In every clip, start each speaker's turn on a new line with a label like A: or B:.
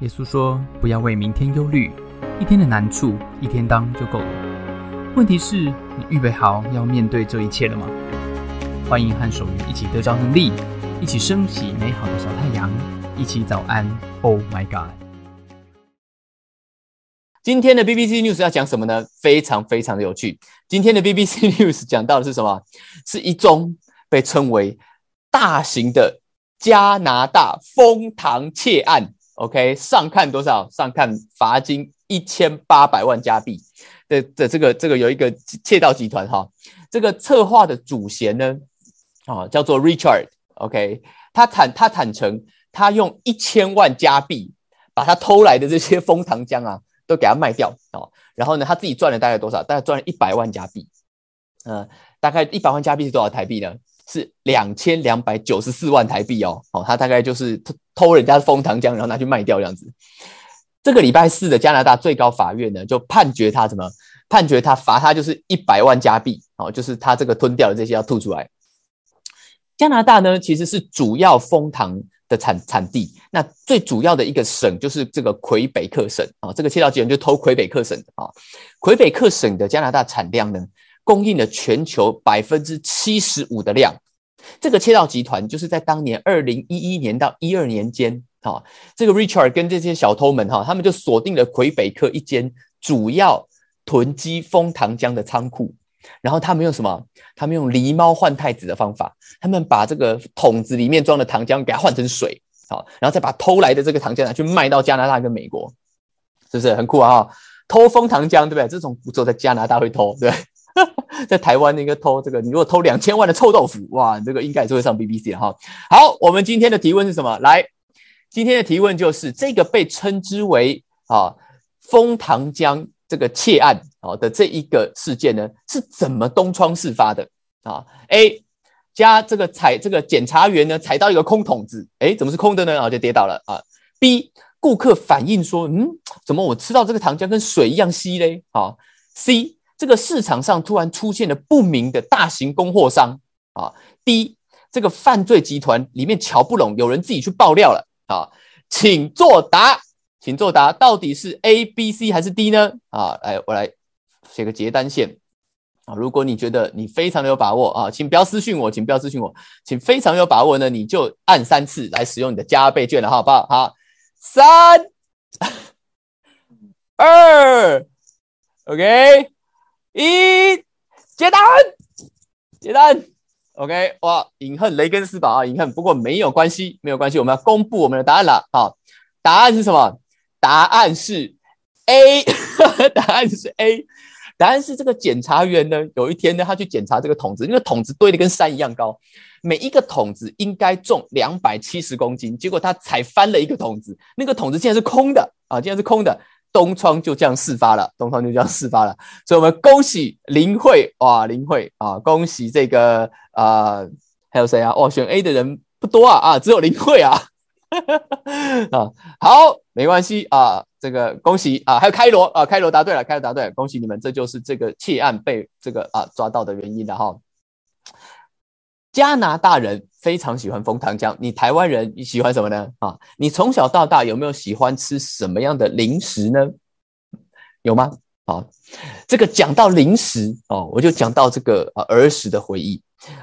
A: 耶稣说：“不要为明天忧虑，一天的难处一天当就够了。问题是，你预备好要面对这一切了吗？”欢迎和守愚一起得着能力，一起升起美好的小太阳，一起早安。Oh my God！
B: 今天的 BBC News 要讲什么呢？非常非常的有趣。今天的 BBC News 讲到的是什么？是一宗被称为大型的加拿大封堂窃案。OK，上看多少？上看罚金一千八百万加币的的这个这个有一个窃盗集团哈，这个策划的主嫌呢，啊叫做 Richard。OK，他坦他坦诚，他用一千万加币把他偷来的这些蜂糖浆啊都给他卖掉哦，然后呢他自己赚了大概多少？大概赚了一百万加币。嗯，大概一百万加币是多少台币呢？是两千两百九十四万台币哦，哦，他大概就是偷偷人家的枫糖浆，然后拿去卖掉这样子。这个礼拜四的加拿大最高法院呢，就判决他什么？判决他罚他就是一百万加币，哦，就是他这个吞掉的这些要吐出来。加拿大呢，其实是主要枫糖的产产地，那最主要的一个省就是这个魁北克省啊，这个切盗集团就偷魁北克省啊，魁北克省的加拿大产量呢？供应了全球百分之七十五的量，这个切道集团就是在当年二零一一年到一二年间，哈，这个 Richard 跟这些小偷们，哈，他们就锁定了魁北克一间主要囤积蜂糖浆的仓库，然后他们用什么？他们用狸猫换太子的方法，他们把这个桶子里面装的糖浆给它换成水，好，然后再把偷来的这个糖浆拿去卖到加拿大跟美国，是不是很酷啊？偷蜂糖浆，对不对？这种步骤在加拿大会偷，对。在台湾那个偷这个，你如果偷两千万的臭豆腐，哇，这个应该也是会上 BBC 哈。好，我们今天的提问是什么？来，今天的提问就是这个被称之为啊枫糖浆这个窃案啊的这一个事件呢，是怎么东窗事发的啊？A 加这个踩这个检查员呢踩到一个空桶子，哎，怎么是空的呢？啊，就跌倒了啊。B 顾客反映说，嗯，怎么我吃到这个糖浆跟水一样稀嘞？啊，C。这个市场上突然出现了不明的大型供货商啊！第一，这个犯罪集团里面瞧不拢，有人自己去爆料了啊！请作答，请作答，到底是 A、B、C 还是 D 呢？啊，来，我来写个结单线啊！如果你觉得你非常的有把握啊，请不要私信我，请不要私信我，请非常有把握呢，你就按三次来使用你的加倍券了，好不好？好，三、二，OK。一接单，接单，OK，哇，隐恨雷根斯堡啊，隐恨，不过没有关系，没有关系，我们要公布我们的答案了啊！答案是什么？答案是 A，答案是 A，答案是这个检查员呢，有一天呢，他去检查这个桶子，那个桶子堆的跟山一样高，每一个桶子应该重两百七十公斤，结果他踩翻了一个桶子，那个桶子竟然是空的啊，竟然是空的。东窗就这样事发了，东窗就这样事发了，所以我们恭喜林慧哇，林慧啊，恭喜这个啊，还有谁啊？哦，选 A 的人不多啊啊，只有林慧啊 啊，好，没关系啊，这个恭喜啊，还有开罗啊，开罗答对了，开罗答对了，恭喜你们，这就是这个窃案被这个啊抓到的原因了哈。加拿大人。非常喜欢枫糖浆，你台湾人你喜欢什么呢？啊，你从小到大有没有喜欢吃什么样的零食呢？有吗？啊，这个讲到零食哦，我就讲到这个啊儿时的回忆。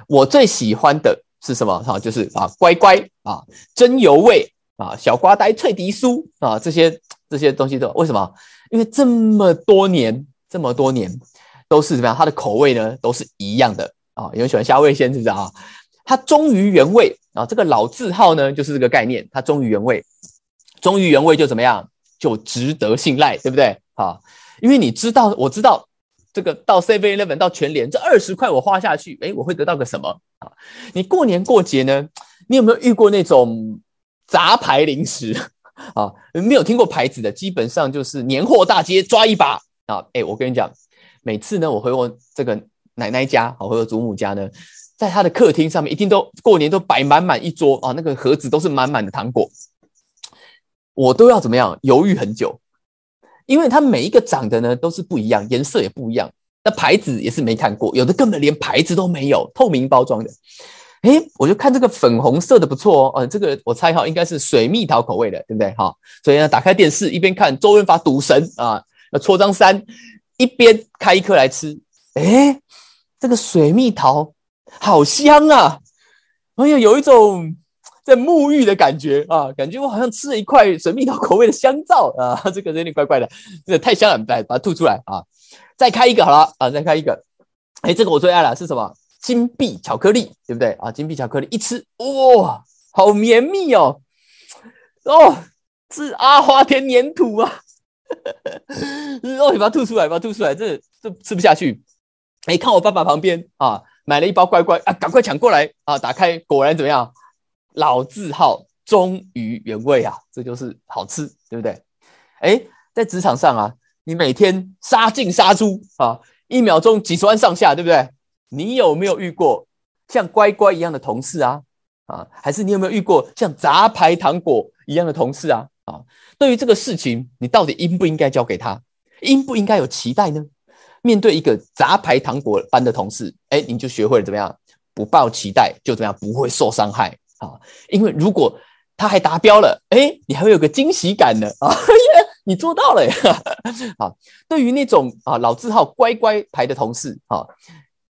B: 我最喜欢的是什么？哈，就是啊乖乖啊真油味啊小瓜呆脆迪酥啊这些这些东西都为什么？因为这么多年这么多年都是怎么样？它的口味呢都是一样的啊。有人喜欢虾味鲜是不是啊？它忠于原味啊，这个老字号呢，就是这个概念。它忠于原味，忠于原味就怎么样，就值得信赖，对不对？啊，因为你知道，我知道这个到 Seven Eleven 到全联这二十块我花下去，哎，我会得到个什么啊？你过年过节呢，你有没有遇过那种杂牌零食啊？没有听过牌子的，基本上就是年货大街抓一把啊！哎，我跟你讲，每次呢，我会问这个奶奶家，回我祖母家呢。在他的客厅上面，一定都过年都摆满满一桌啊，那个盒子都是满满的糖果，我都要怎么样犹豫很久，因为它每一个长得呢都是不一样，颜色也不一样，那牌子也是没看过，有的根本连牌子都没有，透明包装的。诶，我就看这个粉红色的不错哦，呃，这个我猜哈应该是水蜜桃口味的，对不对？哈，所以呢，打开电视一边看周润发赌神啊，那搓张三，一边开一颗来吃，诶，这个水蜜桃好香啊！哎呀，有一种在沐浴的感觉啊，感觉我好像吃了一块水蜜桃口味的香皂啊，这个有点怪怪的，这个太香了，来把它吐出来啊！再开一个好了啊，再开一个，哎，这个我最爱了，是什么？金币巧克力，对不对啊？金币巧克力一吃，哇，好绵密哦，哦，是阿华田粘土啊，哦，你把它吐出来，把它吐出来，这这吃不下去。哎，看我爸爸旁边啊，买了一包乖乖啊，赶快抢过来啊！打开，果然怎么样？老字号，忠于原味啊，这就是好吃，对不对？哎，在职场上啊，你每天杀进杀出啊，一秒钟几十万上下，对不对？你有没有遇过像乖乖一样的同事啊？啊，还是你有没有遇过像杂牌糖果一样的同事啊？啊，对于这个事情，你到底应不应该交给他？应不应该有期待呢？面对一个杂牌糖果般的同事，哎，你就学会了怎么样不抱期待，就怎么样不会受伤害啊？因为如果他还达标了，哎，你还会有个惊喜感呢啊！你做到了呀！啊，对于那种啊老字号乖乖牌的同事啊。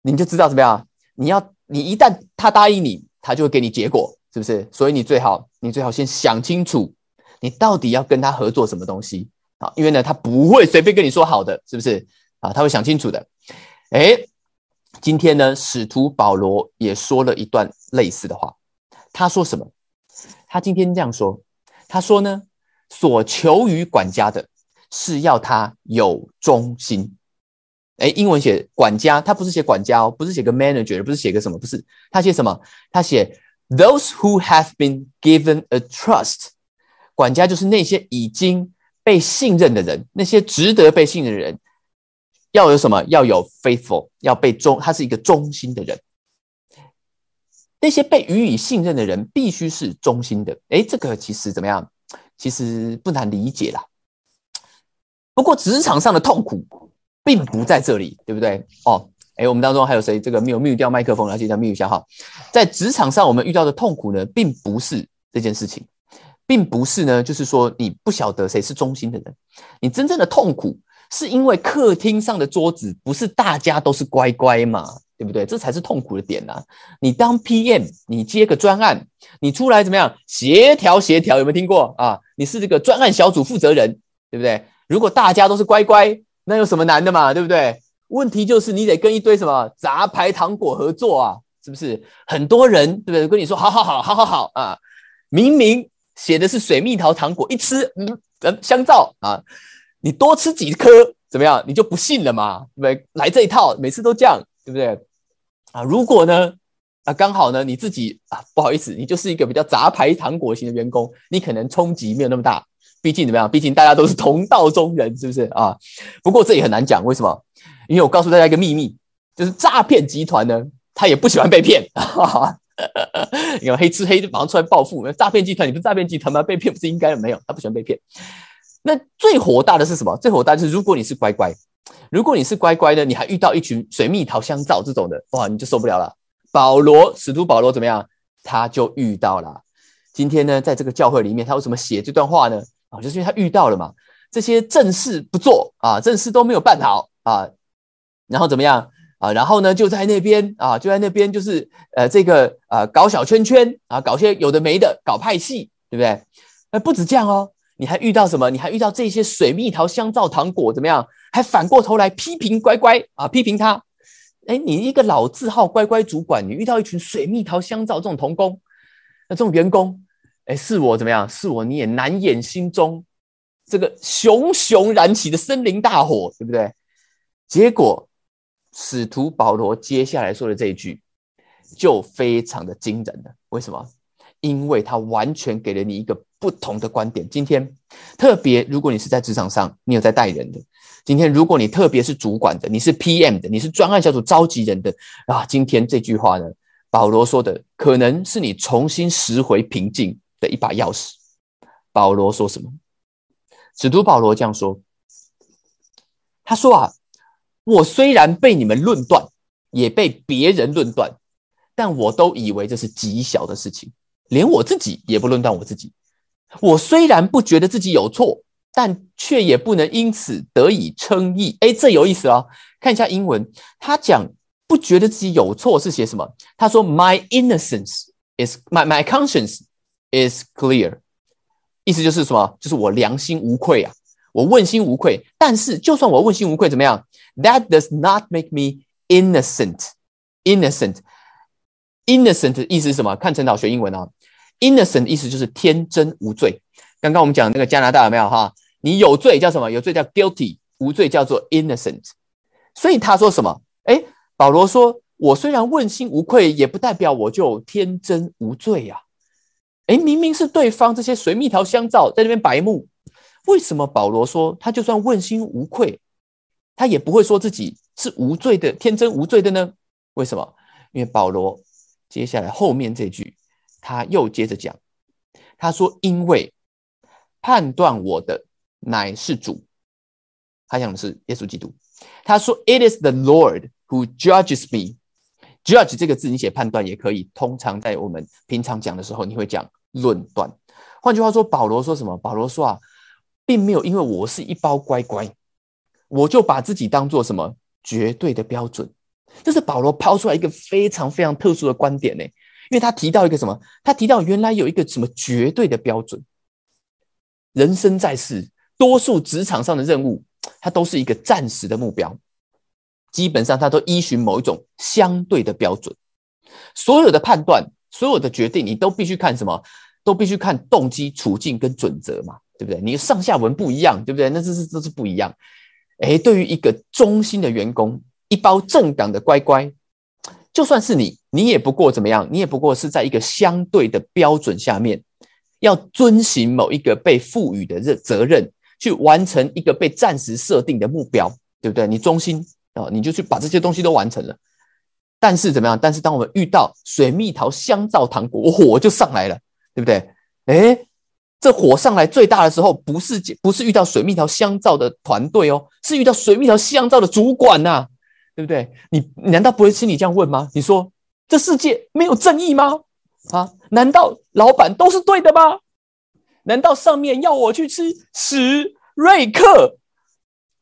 B: 你就知道怎么样？你要你一旦他答应你，他就会给你结果，是不是？所以你最好你最好先想清楚，你到底要跟他合作什么东西啊？因为呢，他不会随便跟你说好的，是不是啊？他会想清楚的。哎，今天呢，使徒保罗也说了一段类似的话。他说什么？他今天这样说，他说呢，所求于管家的是要他有忠心。哎，英文写管家，他不是写管家哦，不是写个 manager，不是写个什么，不是，他写什么？他写 those who have been given a trust，管家就是那些已经被信任的人，那些值得被信任的人，要有什么？要有 faithful，要被忠，他是一个忠心的人。那些被予以信任的人必须是忠心的。哎，这个其实怎么样？其实不难理解啦。不过职场上的痛苦。并不在这里，对不对？哦，哎，我们当中还有谁？这个没有 mute 掉麦克风，来记得 mute 一下哈。在职场上，我们遇到的痛苦呢，并不是这件事情，并不是呢，就是说你不晓得谁是忠心的人。你真正的痛苦，是因为客厅上的桌子不是大家都是乖乖嘛，对不对？这才是痛苦的点呐。你当 PM，你接个专案，你出来怎么样？协调协调，有没有听过啊？你是这个专案小组负责人，对不对？如果大家都是乖乖。那有什么难的嘛？对不对？问题就是你得跟一堆什么杂牌糖果合作啊，是不是？很多人对不对？跟你说好好好好好好啊，明明写的是水蜜桃糖果，一吃嗯香皂啊，你多吃几颗怎么样？你就不信了嘛？对不对？来这一套，每次都这样，对不对？啊，如果呢啊刚好呢你自己啊不好意思，你就是一个比较杂牌糖果型的员工，你可能冲击没有那么大。毕竟怎么样？毕竟大家都是同道中人，是不是啊？不过这也很难讲，为什么？因为我告诉大家一个秘密，就是诈骗集团呢，他也不喜欢被骗。你看黑吃黑就马上出来报复。诈骗集团，你不是诈骗集团吗？被骗不是应该的？没有，他不喜欢被骗。那最火大的是什么？最火大就是如果你是乖乖，如果你是乖乖的，你还遇到一群水蜜桃香皂这种的，哇，你就受不了了。保罗，使徒保罗怎么样？他就遇到了。今天呢，在这个教会里面，他为什么写这段话呢？啊，就是因为他遇到了嘛，这些正事不做啊，正事都没有办好啊，然后怎么样啊？然后呢，就在那边啊，就在那边就是呃，这个呃，搞小圈圈啊，搞些有的没的，搞派系，对不对？那不止这样哦，你还遇到什么？你还遇到这些水蜜桃香皂糖果怎么样？还反过头来批评乖乖啊，批评他。哎，你一个老字号乖乖主管，你遇到一群水蜜桃香皂这种童工，那这种员工。哎，是我怎么样？是我你也难掩心中这个熊熊燃起的森林大火，对不对？结果使徒保罗接下来说的这一句就非常的惊人了。为什么？因为他完全给了你一个不同的观点。今天特别，如果你是在职场上，你有在带人的；今天如果你特别是主管的，你是 PM 的，你是专案小组召集人的啊，今天这句话呢，保罗说的可能是你重新拾回平静。的一把钥匙，保罗说什么？使徒保罗这样说：“他说啊，我虽然被你们论断，也被别人论断，但我都以为这是极小的事情，连我自己也不论断我自己。我虽然不觉得自己有错，但却也不能因此得以称义。哎，这有意思哦。看一下英文，他讲不觉得自己有错是写什么？他说：“My innocence is my my conscience is clear。”意思就是什么？就是我良心无愧啊，我问心无愧。但是，就算我问心无愧，怎么样？That does not make me innocent. Innocent, innocent 意思是什么？看陈导学英文啊。Innocent 意思就是天真无罪。刚刚我们讲那个加拿大有没有哈？你有罪叫什么？有罪叫 guilty，无罪叫做 innocent。所以他说什么？哎，保罗说：“我虽然问心无愧，也不代表我就天真无罪呀。”哎，明明是对方这些水蜜桃香皂在那边白目，为什么保罗说他就算问心无愧，他也不会说自己是无罪的、天真无罪的呢？为什么？因为保罗接下来后面这句。他又接着讲，他说：“因为判断我的乃是主。”他讲的是耶稣基督。他说：“It is the Lord who judges me。” Judge 这个字你写判断也可以，通常在我们平常讲的时候，你会讲论断。换句话说，保罗说什么？保罗说啊，并没有因为我是一包乖乖，我就把自己当做什么绝对的标准。这是保罗抛出来一个非常非常特殊的观点呢。因为他提到一个什么？他提到原来有一个什么绝对的标准。人生在世，多数职场上的任务，它都是一个暂时的目标，基本上它都依循某一种相对的标准。所有的判断，所有的决定，你都必须看什么？都必须看动机、处境跟准则嘛，对不对？你上下文不一样，对不对？那这是这是不一样。哎，对于一个忠心的员工，一包正港的乖乖。就算是你，你也不过怎么样？你也不过是在一个相对的标准下面，要遵循某一个被赋予的责责任，去完成一个被暂时设定的目标，对不对？你忠心啊，你就去把这些东西都完成了。但是怎么样？但是当我们遇到水蜜桃香皂糖果，火就上来了，对不对？哎，这火上来最大的时候，不是不是遇到水蜜桃香皂的团队哦，是遇到水蜜桃香皂的主管呐。对不对？你难道不会心里这样问吗？你说这世界没有正义吗？啊？难道老板都是对的吗？难道上面要我去吃史瑞克，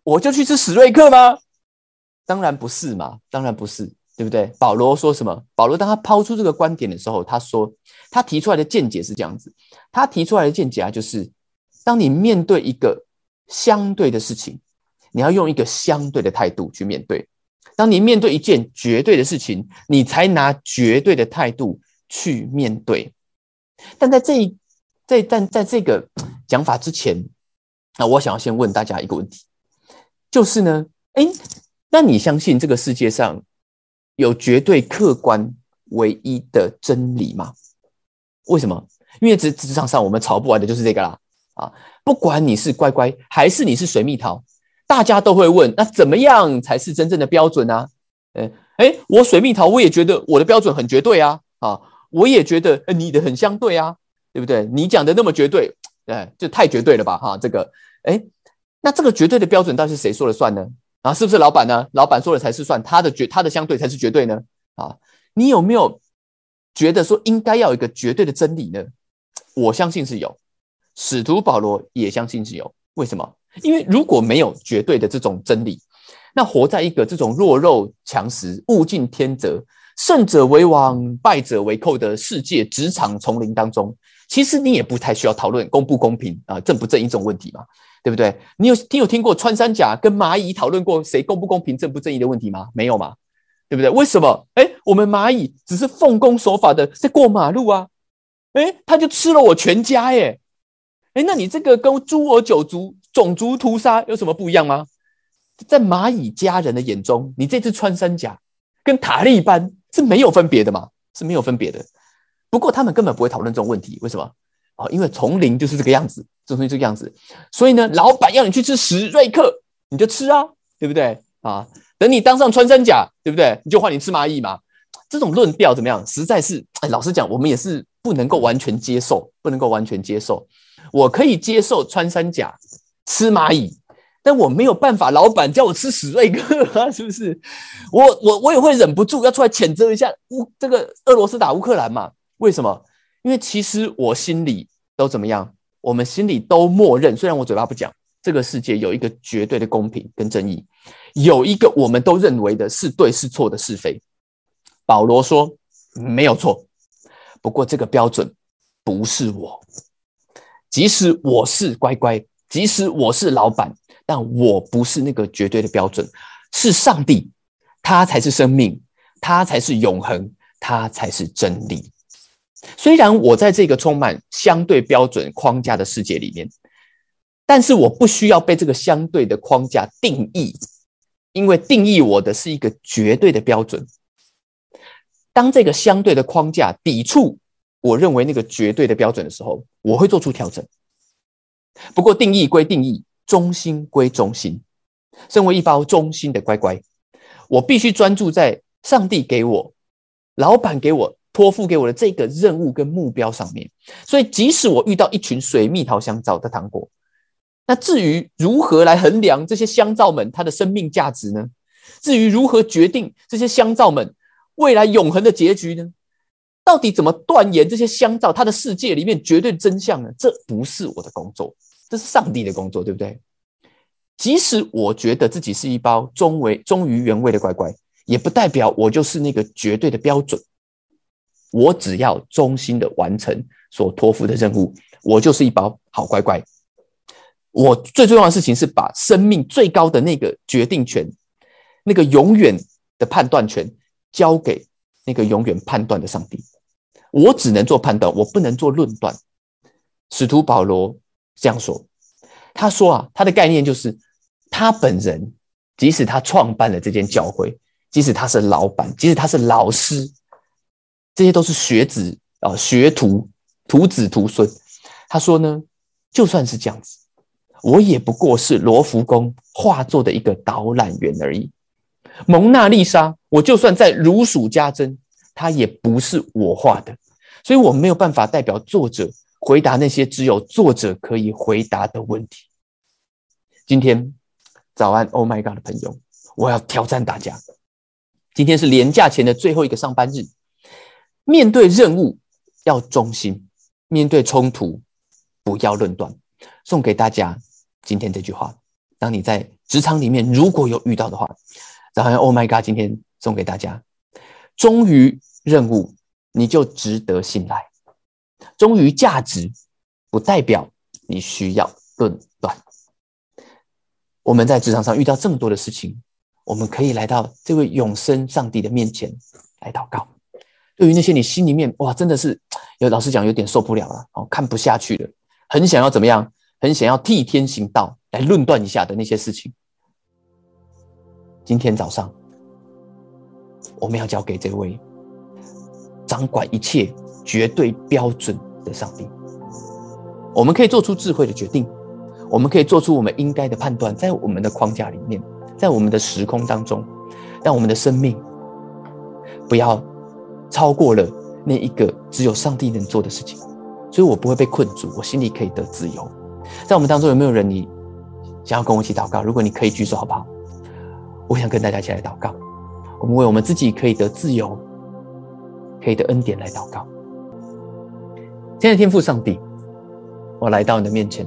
B: 我就去吃史瑞克吗？当然不是嘛，当然不是，对不对？保罗说什么？保罗当他抛出这个观点的时候，他说他提出来的见解是这样子。他提出来的见解啊，就是当你面对一个相对的事情，你要用一个相对的态度去面对。当你面对一件绝对的事情，你才拿绝对的态度去面对。但在这一在但在这个讲法之前，那我想要先问大家一个问题，就是呢，哎，那你相信这个世界上有绝对客观唯一的真理吗？为什么？因为职职场上我们吵不完的就是这个啦。啊，不管你是乖乖还是你是水蜜桃。大家都会问，那怎么样才是真正的标准呢？呃，哎，我水蜜桃，我也觉得我的标准很绝对啊，啊，我也觉得你的很相对啊，对不对？你讲的那么绝对，哎，这太绝对了吧，哈，这个，哎，那这个绝对的标准到底是谁说了算呢？啊，是不是老板呢？老板说了才是算，他的绝，他的相对才是绝对呢？啊，你有没有觉得说应该要有一个绝对的真理呢？我相信是有，使徒保罗也相信是有，为什么？因为如果没有绝对的这种真理，那活在一个这种弱肉强食、物竞天择、胜者为王、败者为寇的世界职场丛林当中，其实你也不太需要讨论公不公平啊、正不正义这种问题嘛，对不对？你有你有听过穿山甲跟蚂蚁讨论过谁公不公平、正不正义的问题吗？没有嘛，对不对？为什么？哎，我们蚂蚁只是奉公守法的在过马路啊，哎，他就吃了我全家耶，哎，那你这个跟诛我九族？种族屠杀有什么不一样吗？在蚂蚁家人的眼中，你这只穿山甲跟塔利班是没有分别的嘛？是没有分别的。不过他们根本不会讨论这种问题，为什么？啊，因为丛林就是这个样子，这东西这个样子。所以呢，老板要你去吃史瑞克，你就吃啊，对不对？啊，等你当上穿山甲，对不对？你就换你吃蚂蚁嘛。这种论调怎么样？实在是，哎，老实讲，我们也是不能够完全接受，不能够完全接受。我可以接受穿山甲。吃蚂蚁，但我没有办法，老板叫我吃史瑞克啊，是不是？我我我也会忍不住要出来谴责一下乌这个俄罗斯打乌克兰嘛？为什么？因为其实我心里都怎么样？我们心里都默认，虽然我嘴巴不讲，这个世界有一个绝对的公平跟正义，有一个我们都认为的是对是错的是非。保罗说没有错，不过这个标准不是我，即使我是乖乖，即使我是老板，但我不是那个绝对的标准，是上帝，他才是生命，他才是永恒，他才是真理。虽然我在这个充满相对标准框架的世界里面，但是我不需要被这个相对的框架定义，因为定义我的是一个绝对的标准。当这个相对的框架抵触我认为那个绝对的标准的时候，我会做出调整。不过定义归定义，中心归中心。身为一包中心的乖乖，我必须专注在上帝给我、老板给我。托付给我的这个任务跟目标上面，所以即使我遇到一群水蜜桃香皂的糖果，那至于如何来衡量这些香皂们它的生命价值呢？至于如何决定这些香皂们未来永恒的结局呢？到底怎么断言这些香皂它的世界里面绝对真相呢？这不是我的工作，这是上帝的工作，对不对？即使我觉得自己是一包忠为忠于原味的乖乖，也不代表我就是那个绝对的标准。我只要忠心的完成所托付的任务，我就是一包好乖乖。我最重要的事情是把生命最高的那个决定权、那个永远的判断权交给那个永远判断的上帝。我只能做判断，我不能做论断。使徒保罗这样说，他说啊，他的概念就是他本人，即使他创办了这间教会，即使他是老板，即使他是老师。这些都是学子啊，学徒、徒子徒孙。他说呢，就算是这样子，我也不过是罗浮宫画作的一个导览员而已。蒙娜丽莎，我就算在如数家珍，它也不是我画的，所以我没有办法代表作者回答那些只有作者可以回答的问题。今天早安，Oh my God 的朋友，我要挑战大家，今天是年假前的最后一个上班日。面对任务要忠心，面对冲突不要论断。送给大家今天这句话：当你在职场里面如果有遇到的话，然后 Oh my God，今天送给大家，忠于任务你就值得信赖，忠于价值不代表你需要论断。我们在职场上遇到这么多的事情，我们可以来到这位永生上帝的面前来祷告。对于那些你心里面哇，真的是有老实讲有点受不了了哦，看不下去了，很想要怎么样，很想要替天行道来论断一下的那些事情，今天早上我们要交给这位掌管一切绝对标准的上帝。我们可以做出智慧的决定，我们可以做出我们应该的判断，在我们的框架里面，在我们的时空当中，让我们的生命不要。超过了那一个只有上帝能做的事情，所以我不会被困住，我心里可以得自由。在我们当中有没有人你想要跟我一起祷告？如果你可以举手，好不好？我想跟大家一起来祷告。我们为我们自己可以得自由、可以得恩典来祷告。现在天父上帝，我来到你的面前，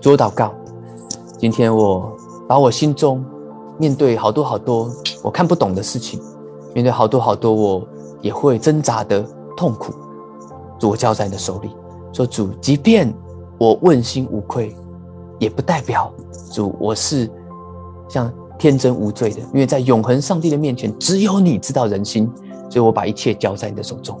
B: 做祷告。今天我把我心中面对好多好多我看不懂的事情，面对好多好多我。也会挣扎的痛苦，主我交在你的手里。说主，即便我问心无愧，也不代表主我是像天真无罪的。因为在永恒上帝的面前，只有你知道人心，所以我把一切交在你的手中。